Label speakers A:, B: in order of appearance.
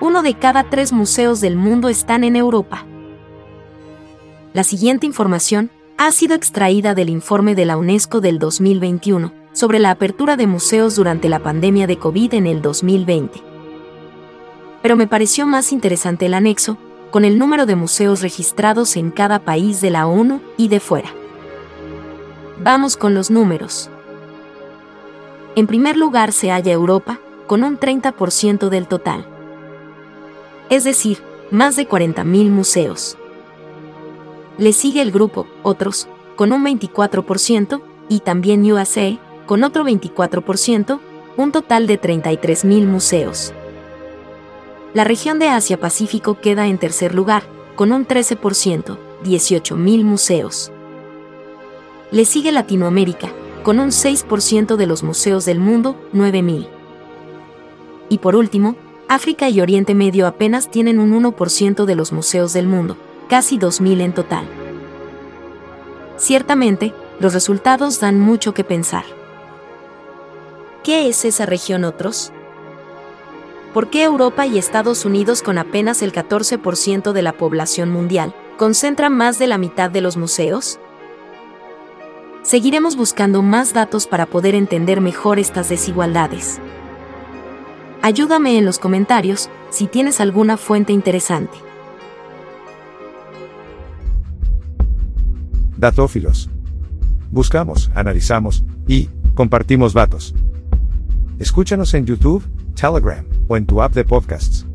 A: uno de cada tres museos del mundo están en Europa. La siguiente información ha sido extraída del informe de la UNESCO del 2021 sobre la apertura de museos durante la pandemia de COVID en el 2020. Pero me pareció más interesante el anexo, con el número de museos registrados en cada país de la ONU y de fuera. Vamos con los números. En primer lugar se halla Europa, con un 30% del total. Es decir, más de 40.000 museos. Le sigue el grupo Otros, con un 24%, y también USA, con otro 24%, un total de 33.000 museos. La región de Asia-Pacífico queda en tercer lugar, con un 13%, 18.000 museos. Le sigue Latinoamérica, con un 6% de los museos del mundo, 9.000. Y por último, África y Oriente Medio apenas tienen un 1% de los museos del mundo, casi 2.000 en total. Ciertamente, los resultados dan mucho que pensar. ¿Qué es esa región otros? ¿Por qué Europa y Estados Unidos con apenas el 14% de la población mundial concentran más de la mitad de los museos? Seguiremos buscando más datos para poder entender mejor estas desigualdades. Ayúdame en los comentarios si tienes alguna fuente interesante.
B: Datófilos. Buscamos, analizamos y compartimos datos. Escúchanos en YouTube, Telegram o en tu app de podcasts.